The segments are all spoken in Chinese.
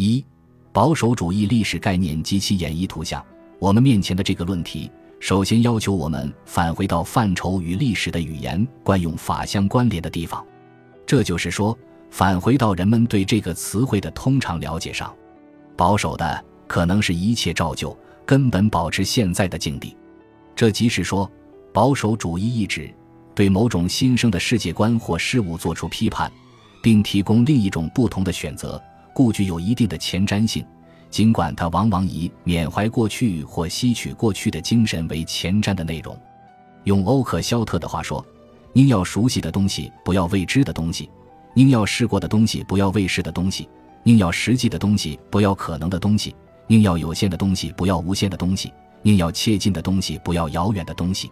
一、保守主义历史概念及其演绎图像。我们面前的这个论题，首先要求我们返回到范畴与历史的语言惯用法相关联的地方，这就是说，返回到人们对这个词汇的通常了解上。保守的可能是一切照旧，根本保持现在的境地。这即是说，保守主义意指对某种新生的世界观或事物做出批判，并提供另一种不同的选择，故具有一定的前瞻性。尽管它往往以缅怀过去或吸取过去的精神为前瞻的内容，用欧克肖特的话说：“宁要熟悉的东西，不要未知的东西；宁要试过的东西，不要未试的东西；宁要实际的东西，不要可能的东西；宁要有限的东西，不要无限的东西；宁要切近的东西，不要遥远的东西。”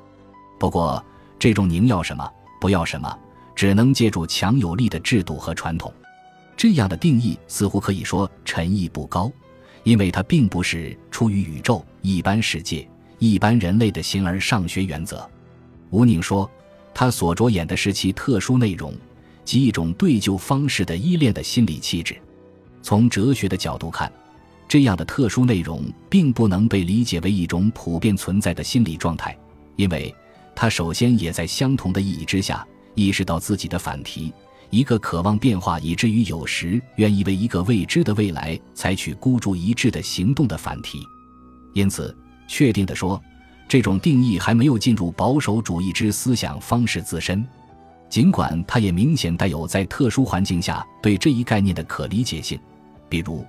不过，这种宁要什么，不要什么，只能借助强有力的制度和传统。这样的定义似乎可以说诚意不高。因为它并不是出于宇宙一般世界、一般人类的形而上学原则。吴宁说，他所着眼的是其特殊内容，即一种对旧方式的依恋的心理气质。从哲学的角度看，这样的特殊内容并不能被理解为一种普遍存在的心理状态，因为它首先也在相同的意义之下意识到自己的反题。一个渴望变化以至于有时愿意为一个未知的未来采取孤注一掷的行动的反题，因此，确定地说，这种定义还没有进入保守主义之思想方式自身，尽管它也明显带有在特殊环境下对这一概念的可理解性。比如，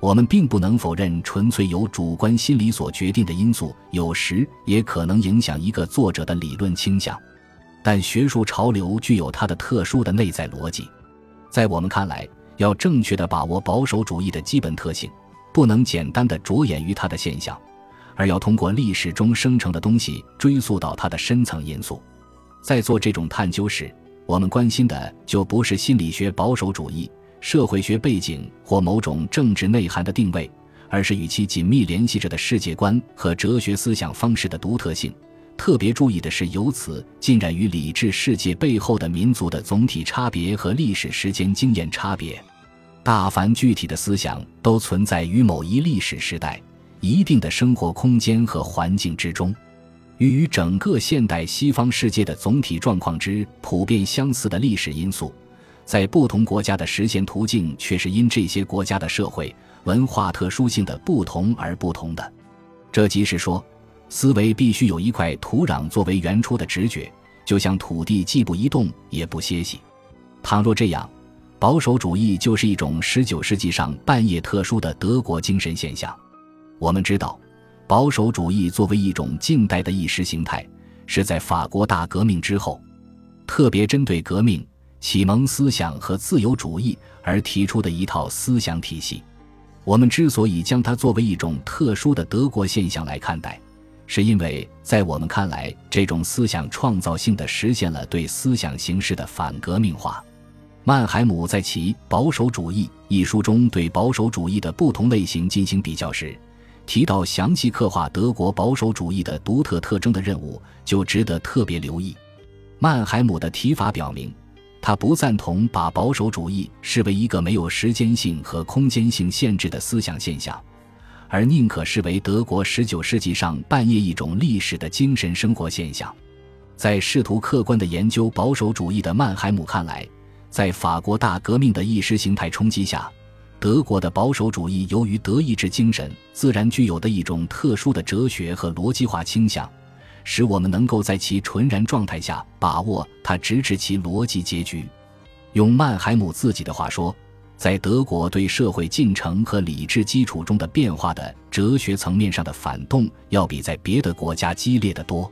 我们并不能否认纯粹由主观心理所决定的因素有时也可能影响一个作者的理论倾向。但学术潮流具有它的特殊的内在逻辑，在我们看来，要正确的把握保守主义的基本特性，不能简单的着眼于它的现象，而要通过历史中生成的东西追溯到它的深层因素。在做这种探究时，我们关心的就不是心理学保守主义、社会学背景或某种政治内涵的定位，而是与其紧密联系着的世界观和哲学思想方式的独特性。特别注意的是，由此浸染于理智世界背后的民族的总体差别和历史时间经验差别。大凡具体的思想都存在于某一历史时代、一定的生活空间和环境之中，与与整个现代西方世界的总体状况之普遍相似的历史因素，在不同国家的实现途径却是因这些国家的社会文化特殊性的不同而不同的。这即是说。思维必须有一块土壤作为原初的直觉，就像土地既不移动也不歇息。倘若这样，保守主义就是一种十九世纪上半叶特殊的德国精神现象。我们知道，保守主义作为一种近代的意识形态，是在法国大革命之后，特别针对革命、启蒙思想和自由主义而提出的一套思想体系。我们之所以将它作为一种特殊的德国现象来看待，是因为在我们看来，这种思想创造性的实现了对思想形式的反革命化。曼海姆在其《保守主义》一书中对保守主义的不同类型进行比较时，提到详细刻画德国保守主义的独特特征的任务，就值得特别留意。曼海姆的提法表明，他不赞同把保守主义视为一个没有时间性和空间性限制的思想现象。而宁可视为德国十九世纪上半叶一种历史的精神生活现象，在试图客观的研究保守主义的曼海姆看来，在法国大革命的意识形态冲击下，德国的保守主义由于德意志精神自然具有的一种特殊的哲学和逻辑化倾向，使我们能够在其纯然状态下把握它，直至其逻辑结局。用曼海姆自己的话说。在德国对社会进程和理智基础中的变化的哲学层面上的反动，要比在别的国家激烈的多。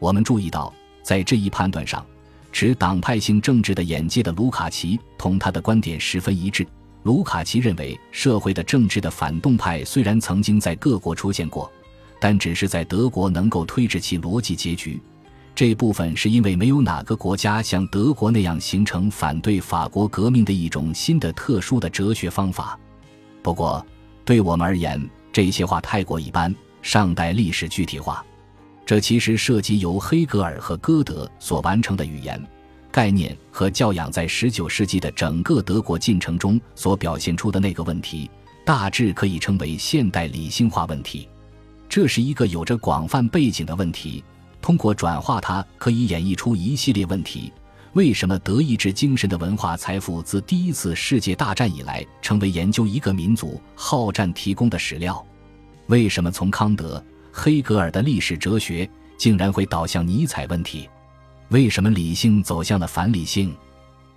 我们注意到，在这一判断上，持党派性政治的眼界的卢卡奇同他的观点十分一致。卢卡奇认为，社会的政治的反动派虽然曾经在各国出现过，但只是在德国能够推至其逻辑结局。这部分是因为没有哪个国家像德国那样形成反对法国革命的一种新的特殊的哲学方法。不过，对我们而言，这些话太过一般，尚待历史具体化。这其实涉及由黑格尔和歌德所完成的语言、概念和教养在19世纪的整个德国进程中所表现出的那个问题：大致可以称为现代理性化问题。这是一个有着广泛背景的问题，通过转化它，可以演绎出一系列问题。为什么德意志精神的文化财富自第一次世界大战以来，成为研究一个民族好战提供的史料？为什么从康德、黑格尔的历史哲学，竟然会导向尼采问题？为什么理性走向了反理性？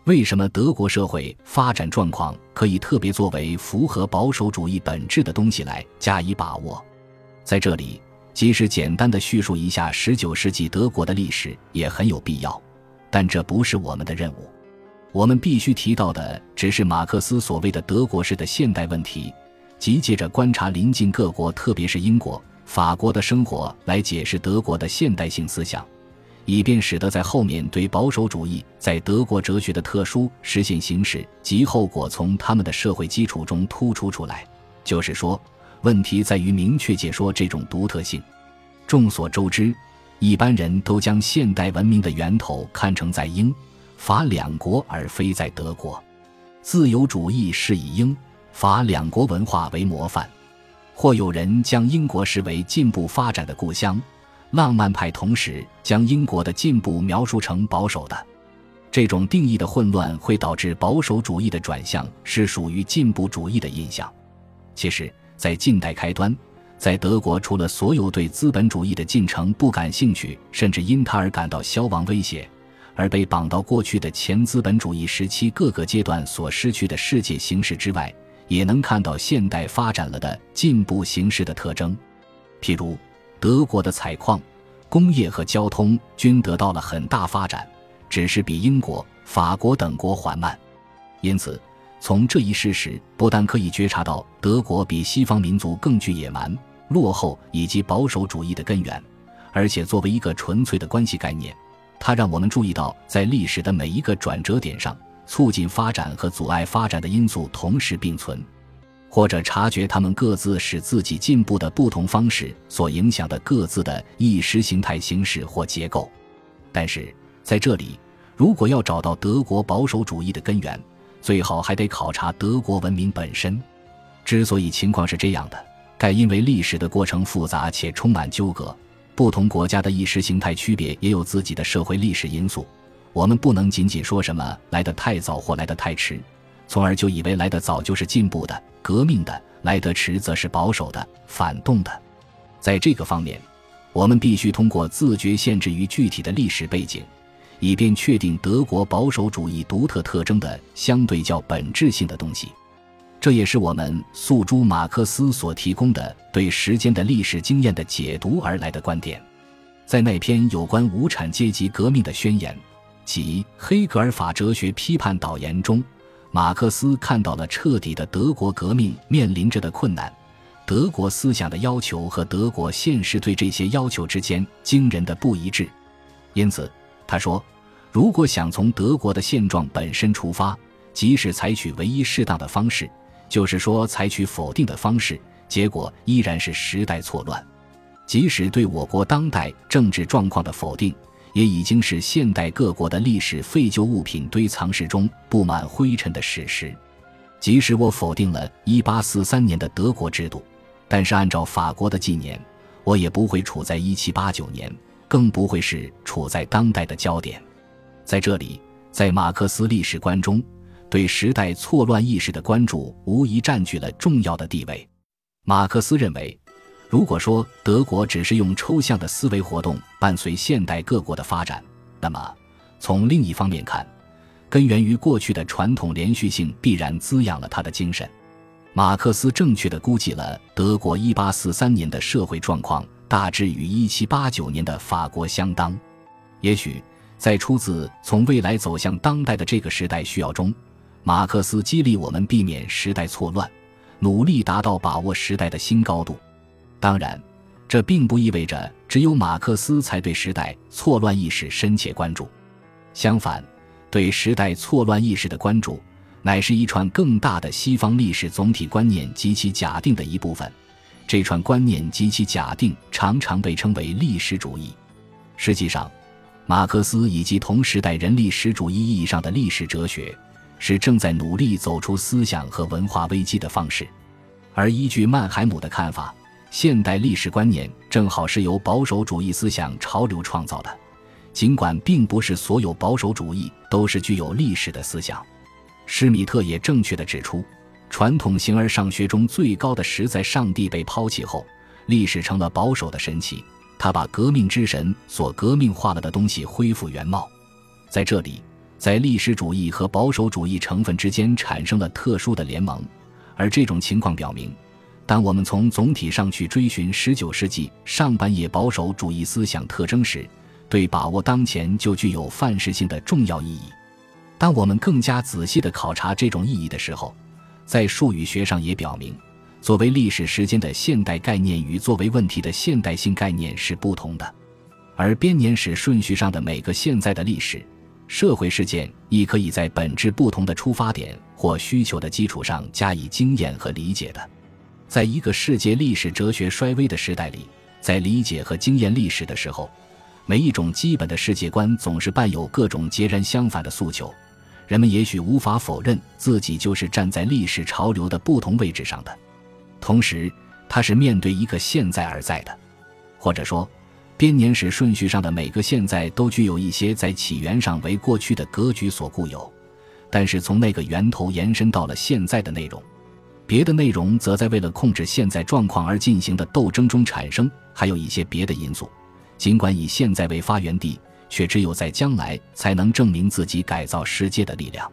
为什么德国社会发展状况可以特别作为符合保守主义本质的东西来加以把握？在这里，即使简单的叙述一下十九世纪德国的历史也很有必要，但这不是我们的任务。我们必须提到的只是马克思所谓的德国式的现代问题，即借着观察邻近各国，特别是英国、法国的生活来解释德国的现代性思想。以便使得在后面对保守主义在德国哲学的特殊实现形式及后果从他们的社会基础中突出出来，就是说，问题在于明确解说这种独特性。众所周知，一般人都将现代文明的源头看成在英、法两国，而非在德国。自由主义是以英、法两国文化为模范，或有人将英国视为进步发展的故乡。浪漫派同时将英国的进步描述成保守的，这种定义的混乱会导致保守主义的转向是属于进步主义的印象。其实，在近代开端，在德国，除了所有对资本主义的进程不感兴趣，甚至因它而感到消亡威胁，而被绑到过去的前资本主义时期各个阶段所失去的世界形式之外，也能看到现代发展了的进步形式的特征，譬如。德国的采矿、工业和交通均得到了很大发展，只是比英国、法国等国缓慢。因此，从这一事实不但可以觉察到德国比西方民族更具野蛮、落后以及保守主义的根源，而且作为一个纯粹的关系概念，它让我们注意到在历史的每一个转折点上，促进发展和阻碍发展的因素同时并存。或者察觉他们各自使自己进步的不同方式所影响的各自的意识形态形式或结构，但是在这里，如果要找到德国保守主义的根源，最好还得考察德国文明本身。之所以情况是这样的，盖因为历史的过程复杂且充满纠葛，不同国家的意识形态区别也有自己的社会历史因素。我们不能仅仅说什么来得太早或来得太迟。从而就以为来得早就是进步的、革命的，来得迟则是保守的、反动的。在这个方面，我们必须通过自觉限制于具体的历史背景，以便确定德国保守主义独特特征的相对较本质性的东西。这也是我们诉诸马克思所提供的对时间的历史经验的解读而来的观点。在那篇有关无产阶级革命的宣言，即《黑格尔法哲学批判导言》中。马克思看到了彻底的德国革命面临着的困难，德国思想的要求和德国现实对这些要求之间惊人的不一致。因此，他说：“如果想从德国的现状本身出发，即使采取唯一适当的方式，就是说采取否定的方式，结果依然是时代错乱。即使对我国当代政治状况的否定。”也已经是现代各国的历史废旧物品堆藏室中布满灰尘的事实。即使我否定了1843年的德国制度，但是按照法国的纪年，我也不会处在1789年，更不会是处在当代的焦点。在这里，在马克思历史观中，对时代错乱意识的关注无疑占据了重要的地位。马克思认为。如果说德国只是用抽象的思维活动伴随现代各国的发展，那么从另一方面看，根源于过去的传统连续性必然滋养了他的精神。马克思正确的估计了德国1843年的社会状况大致与1789年的法国相当。也许在出自从未来走向当代的这个时代需要中，马克思激励我们避免时代错乱，努力达到把握时代的新高度。当然，这并不意味着只有马克思才对时代错乱意识深切关注。相反，对时代错乱意识的关注，乃是一串更大的西方历史总体观念及其假定的一部分。这串观念及其假定常常被称为历史主义。实际上，马克思以及同时代人历史主义意义上的历史哲学，是正在努力走出思想和文化危机的方式。而依据曼海姆的看法，现代历史观念正好是由保守主义思想潮流创造的，尽管并不是所有保守主义都是具有历史的思想。施米特也正确的指出，传统形而上学中最高的实在上帝被抛弃后，历史成了保守的神奇。他把革命之神所革命化了的东西恢复原貌。在这里，在历史主义和保守主义成分之间产生了特殊的联盟。而这种情况表明，当我们从总体上去追寻19世纪上半叶保守主义思想特征时，对把握当前就具有范式性的重要意义。当我们更加仔细地考察这种意义的时候，在术语学上也表明，作为历史时间的现代概念与作为问题的现代性概念是不同的。而编年史顺序上的每个现在的历史。社会事件亦可以在本质不同的出发点或需求的基础上加以经验和理解的。在一个世界历史哲学衰微的时代里，在理解和经验历史的时候，每一种基本的世界观总是伴有各种截然相反的诉求。人们也许无法否认自己就是站在历史潮流的不同位置上的，同时，它是面对一个现在而在的，或者说。编年史顺序上的每个现在都具有一些在起源上为过去的格局所固有，但是从那个源头延伸到了现在的内容，别的内容则在为了控制现在状况而进行的斗争中产生，还有一些别的因素。尽管以现在为发源地，却只有在将来才能证明自己改造世界的力量。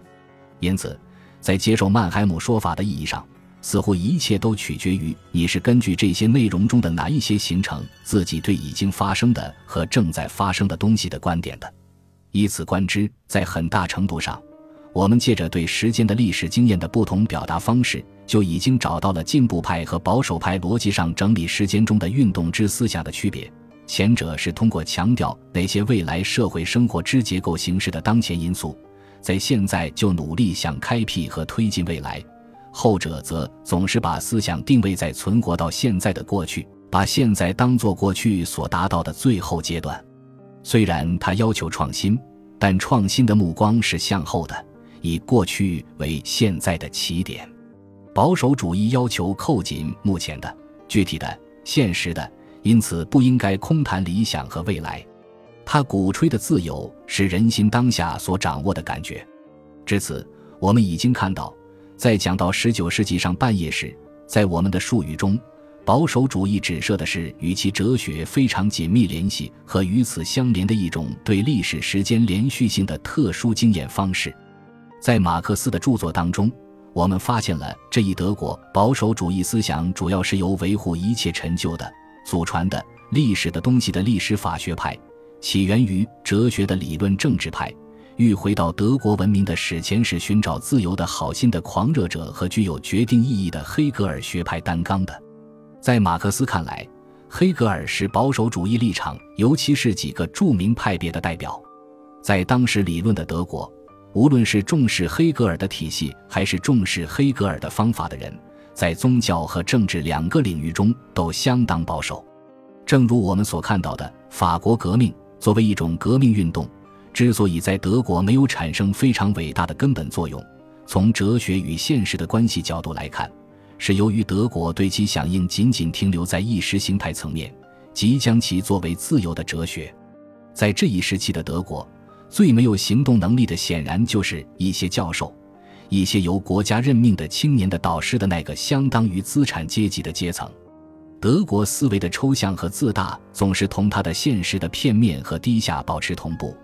因此，在接受曼海姆说法的意义上。似乎一切都取决于你是根据这些内容中的哪一些形成自己对已经发生的和正在发生的东西的观点的。以此观之，在很大程度上，我们借着对时间的历史经验的不同表达方式，就已经找到了进步派和保守派逻辑上整理时间中的运动之思想的区别。前者是通过强调那些未来社会生活之结构形式的当前因素，在现在就努力想开辟和推进未来。后者则总是把思想定位在存活到现在的过去，把现在当作过去所达到的最后阶段。虽然他要求创新，但创新的目光是向后的，以过去为现在的起点。保守主义要求扣紧目前的、具体的、现实的，因此不应该空谈理想和未来。他鼓吹的自由是人心当下所掌握的感觉。至此，我们已经看到。在讲到十九世纪上半叶时，在我们的术语中，保守主义指涉的是与其哲学非常紧密联系和与此相连的一种对历史时间连续性的特殊经验方式。在马克思的著作当中，我们发现了这一德国保守主义思想主要是由维护一切陈旧的、祖传的历史的东西的历史法学派，起源于哲学的理论政治派。欲回到德国文明的史前史寻找自由的好心的狂热者和具有决定意义的黑格尔学派担纲的，在马克思看来，黑格尔是保守主义立场，尤其是几个著名派别的代表。在当时理论的德国，无论是重视黑格尔的体系，还是重视黑格尔的方法的人，在宗教和政治两个领域中都相当保守。正如我们所看到的，法国革命作为一种革命运动。之所以在德国没有产生非常伟大的根本作用，从哲学与现实的关系角度来看，是由于德国对其响应仅仅停留在意识形态层面，即将其作为自由的哲学。在这一时期的德国，最没有行动能力的显然就是一些教授，一些由国家任命的青年的导师的那个相当于资产阶级的阶层。德国思维的抽象和自大总是同他的现实的片面和低下保持同步。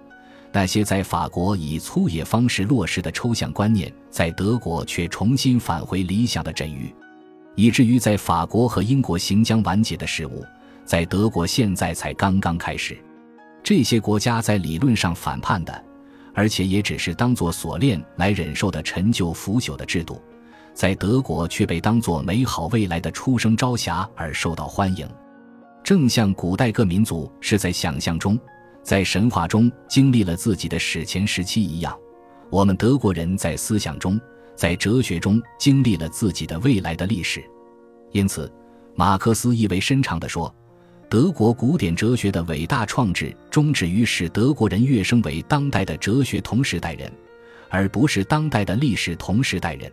那些在法国以粗野方式落实的抽象观念，在德国却重新返回理想的阵域，以至于在法国和英国行将完结的事物，在德国现在才刚刚开始。这些国家在理论上反叛的，而且也只是当作锁链来忍受的陈旧腐朽的制度，在德国却被当作美好未来的初生朝霞而受到欢迎，正像古代各民族是在想象中。在神话中经历了自己的史前时期一样，我们德国人在思想中、在哲学中经历了自己的未来的历史。因此，马克思意味深长地说：“德国古典哲学的伟大创制终止于使德国人跃升为当代的哲学同时代人，而不是当代的历史同时代人。”